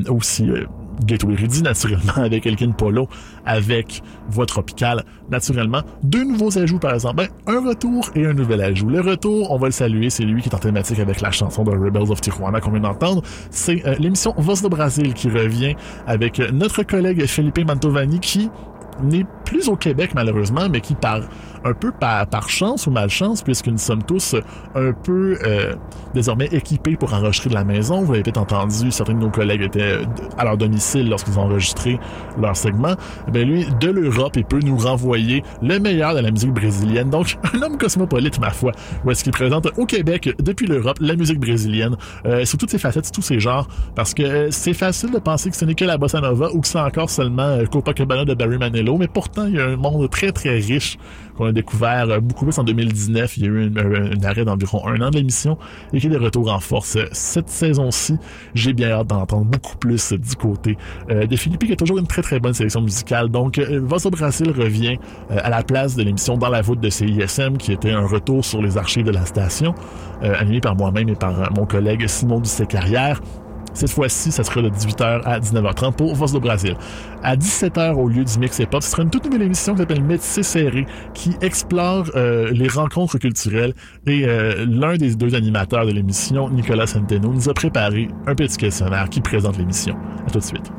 aussi euh, Gateway Rudy, naturellement, [LAUGHS] avec Elkin Polo, avec Voix Tropicale, naturellement. Deux nouveaux ajouts, par exemple. Ben, un retour et un nouvel ajout. Le retour, on va le saluer, c'est lui qui est en thématique avec la chanson de Rebels of Tijuana qu'on vient d'entendre. C'est euh, l'émission Voz de Brasil qui revient avec euh, notre collègue Felipe Mantovani qui n'est plus au Québec malheureusement, mais qui par un peu par, par chance ou malchance, puisque nous sommes tous un peu euh, désormais équipés pour enregistrer de la maison. Vous l'avez peut-être entendu, certains de nos collègues étaient à leur domicile lorsqu'ils ont enregistré leur segment. Ben lui, de l'Europe, il peut nous renvoyer le meilleur de la musique brésilienne. Donc, [LAUGHS] un homme cosmopolite, ma foi, où est-ce qu'il présente au Québec, depuis l'Europe, la musique brésilienne, euh, sous toutes ses facettes, tous ses genres, parce que euh, c'est facile de penser que ce n'est que la bossa nova ou que c'est encore seulement euh, Copacabana de Barry Manilow, mais pourtant, il y a un monde très, très riche qu'on a découvert euh, beaucoup plus en 2019. Il y a eu un, un- arrêt d'environ un an de l'émission et qui est de retour en force euh, cette saison-ci. J'ai bien hâte d'entendre beaucoup plus euh, du côté euh, de Philippe, qui a toujours une très très bonne sélection musicale. Donc, euh, au Brasil revient euh, à la place de l'émission Dans la voûte de CISM, qui était un retour sur les archives de la station, euh, animé par moi-même et par euh, mon collègue Simon Ducé-Carrière. Cette fois-ci, ça sera de 18h à 19h30 pour Voz do Brasil. À 17h, au lieu du Mix et Pop, ce sera une toute nouvelle émission qui s'appelle Métis serré, qui explore euh, les rencontres culturelles. Et euh, l'un des deux animateurs de l'émission, Nicolas Centeno, nous a préparé un petit questionnaire qui présente l'émission. À tout de suite.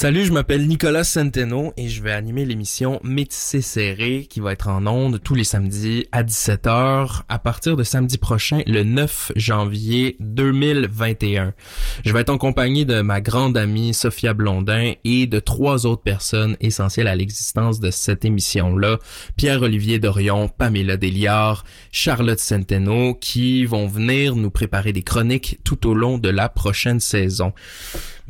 Salut, je m'appelle Nicolas Centeno et je vais animer l'émission Métissé serré qui va être en ondes tous les samedis à 17h à partir de samedi prochain, le 9 janvier 2021. Je vais être en compagnie de ma grande amie Sophia Blondin et de trois autres personnes essentielles à l'existence de cette émission-là. Pierre-Olivier Dorion, Pamela Deliard, Charlotte Centeno qui vont venir nous préparer des chroniques tout au long de la prochaine saison.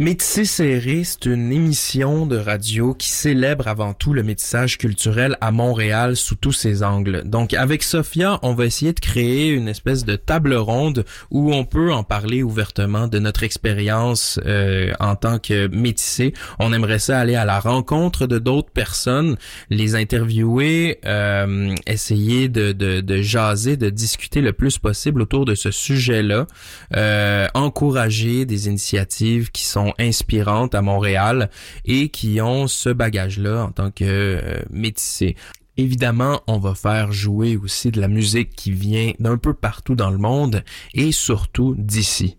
Métissé serré, c'est une émission de radio qui célèbre avant tout le métissage culturel à Montréal sous tous ses angles. Donc avec Sophia, on va essayer de créer une espèce de table ronde où on peut en parler ouvertement de notre expérience euh, en tant que métissé. On aimerait ça aller à la rencontre de d'autres personnes, les interviewer, euh, essayer de, de, de, jaser, de discuter le plus possible autour de ce sujet-là, euh, encourager des initiatives qui sont inspirantes à Montréal et qui ont ce bagage-là en tant que euh. Évidemment, on va faire jouer aussi de la musique qui vient d'un peu partout dans le monde et surtout d'ici.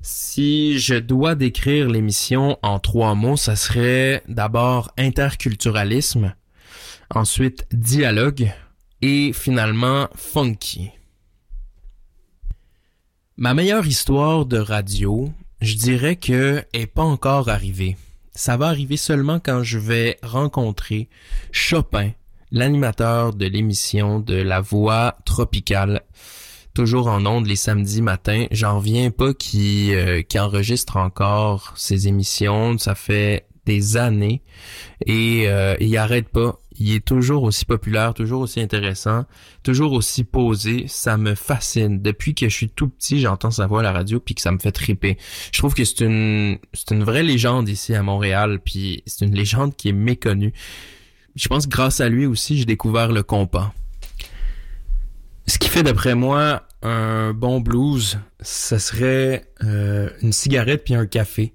Si je dois décrire l'émission en trois mots, ça serait d'abord interculturalisme, ensuite dialogue et finalement funky. Ma meilleure histoire de radio, je dirais que est pas encore arrivé. Ça va arriver seulement quand je vais rencontrer Chopin, l'animateur de l'émission de La Voix tropicale, toujours en ondes les samedis matins. J'en reviens pas qui euh, qui enregistre encore ses émissions. Ça fait des années et euh, il arrête pas il est toujours aussi populaire, toujours aussi intéressant, toujours aussi posé. Ça me fascine. Depuis que je suis tout petit, j'entends sa voix à la radio puis que ça me fait triper. Je trouve que c'est une c'est une vraie légende ici à Montréal puis c'est une légende qui est méconnue. Je pense que grâce à lui aussi, j'ai découvert le compas. Ce qui fait d'après moi un bon blues, ça serait euh, une cigarette puis un café.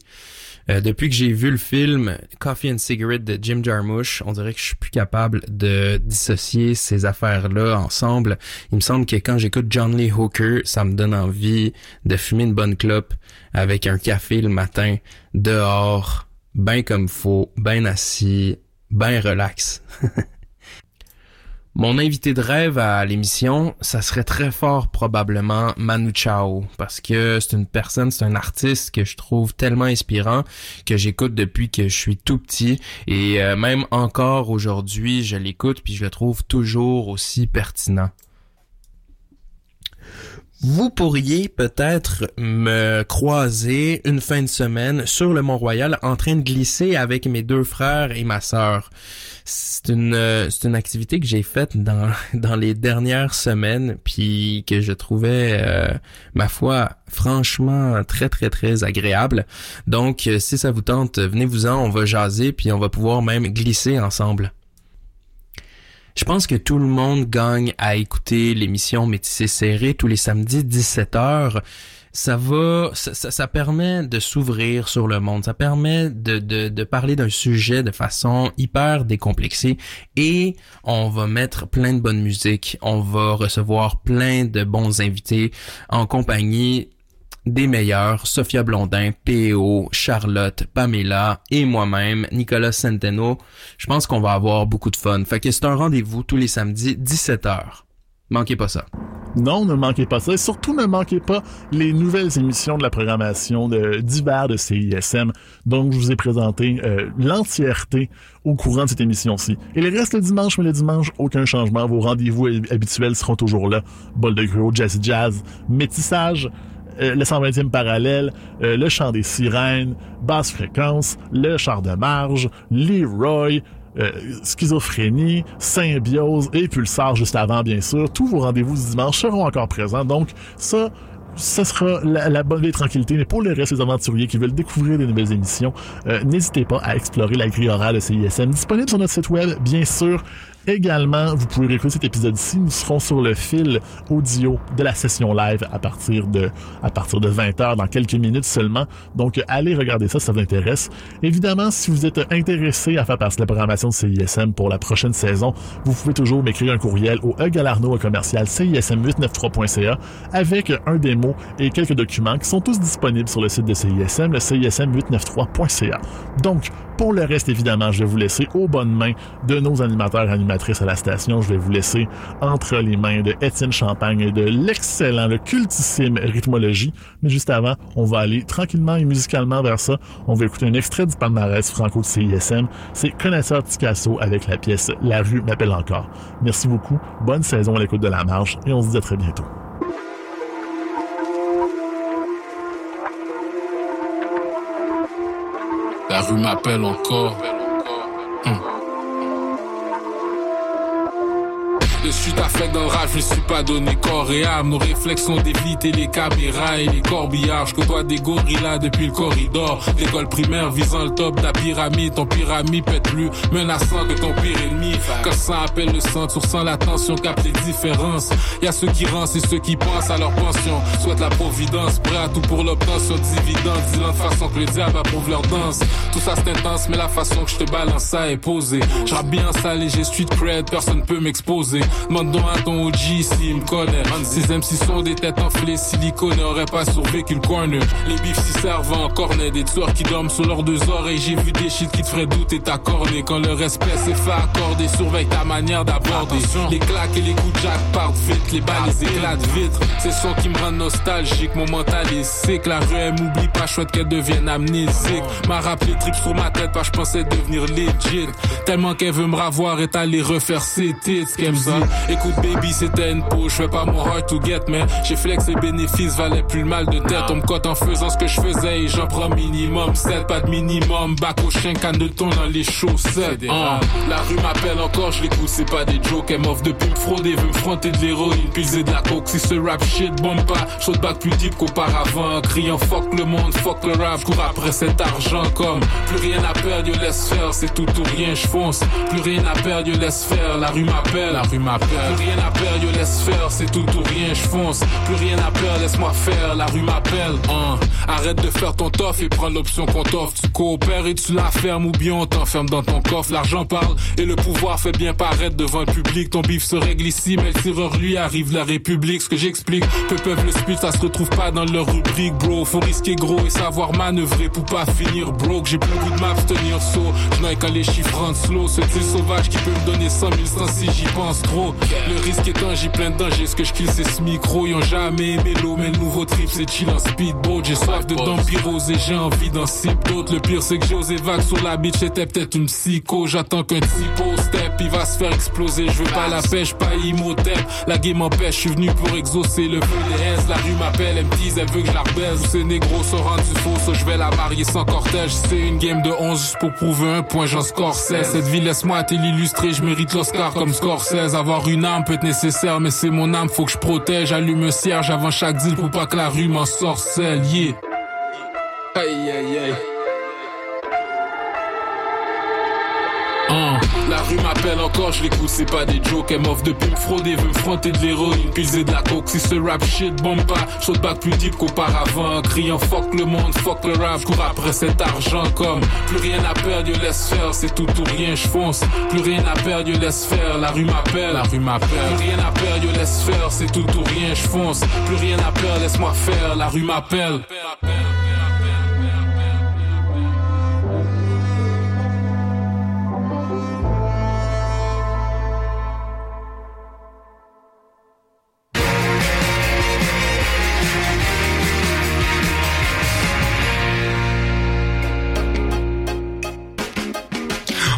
Euh, depuis que j'ai vu le film Coffee and Cigarette de Jim Jarmusch, on dirait que je suis plus capable de dissocier ces affaires-là ensemble. Il me semble que quand j'écoute John Lee Hooker, ça me donne envie de fumer une bonne clope avec un café le matin, dehors, ben comme faut, ben assis, ben relax. [LAUGHS] Mon invité de rêve à l'émission, ça serait très fort probablement Manu Chao parce que c'est une personne, c'est un artiste que je trouve tellement inspirant que j'écoute depuis que je suis tout petit et euh, même encore aujourd'hui, je l'écoute puis je le trouve toujours aussi pertinent. Vous pourriez peut-être me croiser une fin de semaine sur le Mont-Royal en train de glisser avec mes deux frères et ma sœur. C'est une euh, c'est une activité que j'ai faite dans [LAUGHS] dans les dernières semaines puis que je trouvais euh, ma foi franchement très très très agréable. Donc euh, si ça vous tente, venez-vous-en, on va jaser puis on va pouvoir même glisser ensemble. Je pense que tout le monde gagne à écouter l'émission Métissé serré tous les samedis 17h. Ça va, ça, permet de s'ouvrir sur le monde. Ça permet de, de, de parler d'un sujet de façon hyper décomplexée et on va mettre plein de bonne musique. On va recevoir plein de bons invités en compagnie des meilleurs, Sophia Blondin, PO, Charlotte, Pamela et moi-même, Nicolas Centeno. Je pense qu'on va avoir beaucoup de fun. Fait que c'est un rendez-vous tous les samedis, 17h. Manquez pas ça. Non, ne manquez pas ça. Et surtout, ne manquez pas les nouvelles émissions de la programmation de d'hiver de CISM. Donc, je vous ai présenté euh, l'entièreté au courant de cette émission-ci. Et le reste le dimanche, mais le dimanche, aucun changement. Vos rendez-vous habituels seront toujours là. Bol de gros, jazz jazz, métissage, euh, le 120e parallèle, euh, le chant des sirènes, basse fréquence, le char de marge, Leroy, euh, schizophrénie, symbiose et pulsar juste avant, bien sûr. Tous vos rendez-vous du dimanche seront encore présents. Donc, ça, ce sera la, bonne vie et tranquillité. Mais pour le reste des aventuriers qui veulent découvrir des nouvelles émissions, n'hésitez pas à explorer la grille orale de CISM, disponible sur notre site web, bien sûr. Également, vous pouvez réécouter cet épisode-ci. Nous serons sur le fil audio de la session live à partir de, à partir de 20h dans quelques minutes seulement. Donc, allez regarder ça si ça vous intéresse. Évidemment, si vous êtes intéressé à faire partie de la programmation de CISM pour la prochaine saison, vous pouvez toujours m'écrire un courriel au egalarno commercial CISM893.ca avec un démo et quelques documents qui sont tous disponibles sur le site de CISM, le CISM893.ca. Donc, pour le reste, évidemment, je vais vous laisser aux bonnes mains de nos animateurs et animatrices à la station. Je vais vous laisser entre les mains de Étienne Champagne et de l'excellent, le cultissime rythmologie. Mais juste avant, on va aller tranquillement et musicalement vers ça. On va écouter un extrait du palmarès franco de CISM. C'est Connaisseur Ticasso avec la pièce La rue m'appelle encore. Merci beaucoup. Bonne saison à l'écoute de la marche et on se dit à très bientôt. La rue m'appelle encore. Hum. Je suis affect dans le rap, je suis pas donné corps et âme. Nos réflexes sont d'éviter les caméras et les corbillards. Je côtoie des gorillas depuis le corridor. L'école primaire visant le top de la pyramide. Ton pyramide pète plus menaçant que ton pire ennemi. Quand ça appelle le sang, tu ressens la tension, capte les différences. Y a ceux qui rancent et ceux qui pensent à leur pension. Souhaite la providence, prêt à tout pour l'obtention de dividendes. Dis de façon que le diable approuve leur danse. Tout ça c'est intense, mais la façon que je te balance ça est posée. Je bien salé, j'ai street cred, personne peut m'exposer. Demande donc à ton OG s'il me connaît. Ces MC sont des têtes enflées, silicone n'aurait pas survécu le corner. Les bifs s'y servent en cornet, des tueurs qui dorment sur leurs deux oreilles. J'ai vu des shit qui te feraient douter ta cornée. Quand le respect s'est fait accorder, surveille ta manière d'aborder. Les claques et les coups de jack partent vite, les balles les éclatent vite. C'est son qui me rend nostalgique, mon mental est sick. La rue, elle m'oublie pas, chouette qu'elle devienne amnésique. M'a rappelé trip sur ma tête, pas je pensais devenir legit. Tellement qu'elle veut me ravoir et aller refaire ses tits, qu'elle me dit. Écoute baby c'était une peau, je fais pas mon hard to get mais j'ai flex les bénéfices valaient plus le mal de tête. On me cote en faisant ce que je faisais et j'en prends minimum 7, pas de minimum, bac au chien, canne de thon dans les chaussettes. Ah, la rue m'appelle encore, je l'écoute, c'est pas des jokes, elle m'offre depuis me frauder, veut me fronter de l'héroïne, puiser de la coke. Si ce rap shit bombe pas, saute bac plus deep qu'auparavant, criant fuck le monde, fuck le rap, cours après cet argent comme plus rien à perdre, yo laisse faire, c'est tout ou rien, je fonce. Plus rien à perdre, yo laisse faire, la rue m'appelle, la rue m'appelle. Plus rien à perdre, yo laisse faire, c'est tout ou rien, je fonce. Plus rien à perdre, laisse-moi faire, la rue m'appelle. Hein. Arrête de faire ton tof et prends l'option qu'on t'offre. Tu coopères et tu la fermes ou bien on t'enferme dans ton coffre. L'argent parle et le pouvoir fait bien paraître devant le public. Ton bif se règle ici, mais le tireur lui arrive la République. Ce que j'explique, peu peuvent le spit, ça se retrouve pas dans leur rubrique, bro. Faut risquer gros et savoir manœuvrer pour pas finir broke. J'ai plus le goût de m'abstenir saut. Je quand les chiffres rentrent slow. Ce petit sauvage qui peut me donner 100 000 sans si j'y pense trop. Le risque étant, j'ai plein de dangers. Ce que je kill, c'est ce micro. Ils ont jamais aimé l'eau, mais le nouveau trip, c'est chill en speedboat. J'ai soif de et j'ai envie d'en sip d'autres. Le pire, c'est que j'ai osé vague sur la beach. C'était peut-être une psycho. J'attends qu'un typo il va se faire exploser. Je veux pas la pêche, pas imhotep. La game m'empêche, je suis venu pour exaucer le feu des S. La rue m'appelle, elle me dit, elle veut que je la rebaise. Ces négros sont rendus faux, je vais la marier sans cortège. C'est une game de 11 juste pour prouver un point, j'en score 16. Cette vie, laisse-moi te l'illustrer, je mérite l'Oscar comme score 16. Avoir une âme peut être nécessaire, mais c'est mon âme, faut que je protège. Allume un cierge avant chaque deal pour pas que la rue m'en sorcelle, yeah. Aïe aïe aïe. Rue m'appelle encore, je l'écoute, c'est pas des jokes. Elle m'offre depuis me frauder, veut me fronter de l'héroïne, puiser de la coke. Si ce rap shit bombe pas, saute back plus deep qu'auparavant. Criant fuck le monde, fuck le rap, cours après cet argent comme plus rien à perdre, yo laisse faire, c'est tout ou rien, je fonce. Plus rien à perdre, yo laisse faire, la rue m'appelle, la rue m'appelle. Plus rien à perdre, yo laisse faire, c'est tout ou rien, je fonce. Plus rien à perdre, laisse-moi faire, la rue m'appelle.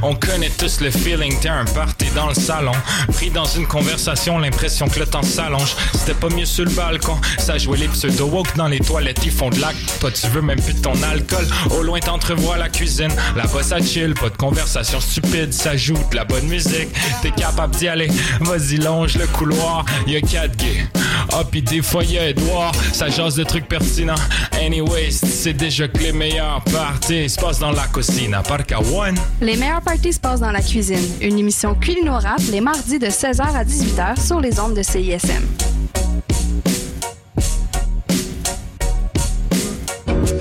On connaît tous le feeling, t'es un party dans le salon. Pris dans une conversation, l'impression que le temps s'allonge. C'était pas mieux sur le balcon, ça jouait les pseudo-woke dans les toilettes, ils font de l'acte. Toi, tu veux même plus de ton alcool. Au loin, t'entrevois la cuisine. Là-bas, ça chill, pas de conversation stupide, ça joue la bonne musique. T'es capable d'y aller, vas-y, longe le couloir, y'a quatre gays. Ah, pis des fois y'a Edouard, ça jase de trucs pertinents. Anyways, c'est déjà que les meilleurs parties se passent dans la cuisine, à part qu'à one. Les meilleures parties se passent dans la cuisine. Une émission culinorable les mardis de 16h à 18h sur les ondes de CISM.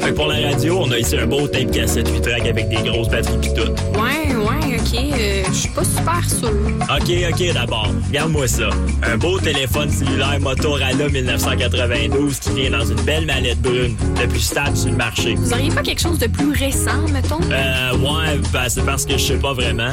Fait que pour la radio, on a ici un beau tape cassette 8 track avec des grosses batteries pis tout. Ouais, ouais, ok? euh, Je suis pas super sûre. Ok, ok, d'abord, regarde-moi ça. Un beau téléphone cellulaire Motorola 1992 qui vient dans une belle mallette brune, le plus stable sur le marché. Vous auriez pas quelque chose de plus récent, mettons? Euh, ouais, ben, c'est parce que je sais pas vraiment.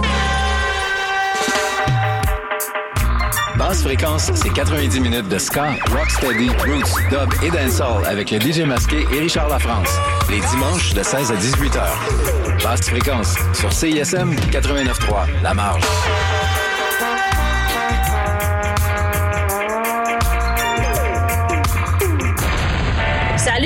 Basse fréquence, c'est 90 minutes de ska, rocksteady, roots, dub et dancehall avec le DJ masqué et Richard Lafrance. Les dimanches de 16 à 18 heures. Basse fréquence sur CISM 89.3, La Marge.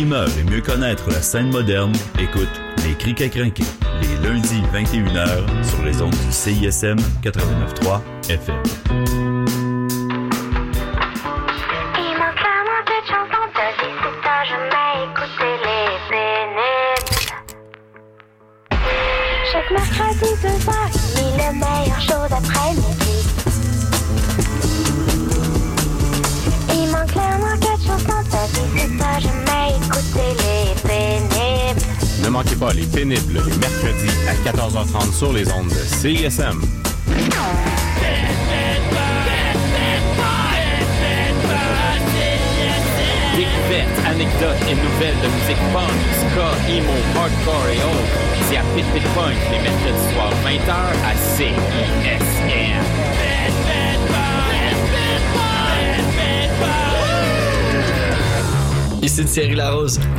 Et mieux connaître la scène moderne, écoute Les Crics à crinquer, les lundis 21h sur les ondes du CISM 89.3 FM. Manquez pas les pénibles les mercredis à 14h30 sur les ondes de CISM. Découvertes, anecdotes et nouvelles de musique punk, ska, emo, hardcore et autres. C'est à Pit Pit Punk les mercredis soirs 20h à CISM. Ici Thierry Larose.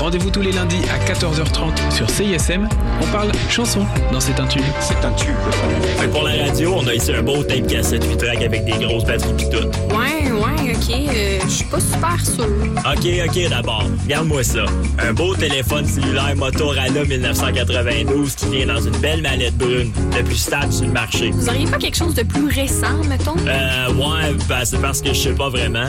Rendez-vous tous les lundis à 14h30 sur CISM. On parle chansons dans C'est un tube. C'est un tube. Fait que pour la radio, on a ici un beau tape cassette 8 track avec des grosses batteries pis tout. Ouais, ouais, ok. euh, Je suis pas super sûre. Ok, ok, d'abord, regarde-moi ça. Un beau téléphone cellulaire Motorola 1992 qui vient dans une belle mallette brune, le plus stable sur le marché. Vous auriez pas quelque chose de plus récent, mettons? Euh, ouais, ben, c'est parce que je sais pas vraiment.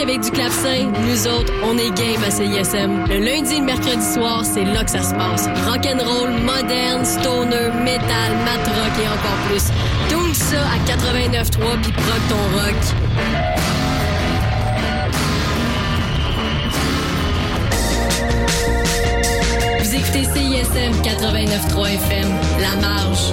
avec du clavecin, nous autres, on est game à CISM. Le lundi et le mercredi soir, c'est là que ça se passe. Rock'n'roll, moderne, stoner, metal, mat rock et encore plus. Tout ça à 89.3 puis proc ton rock. Vous écoutez CISM 89.3 FM, La Marge.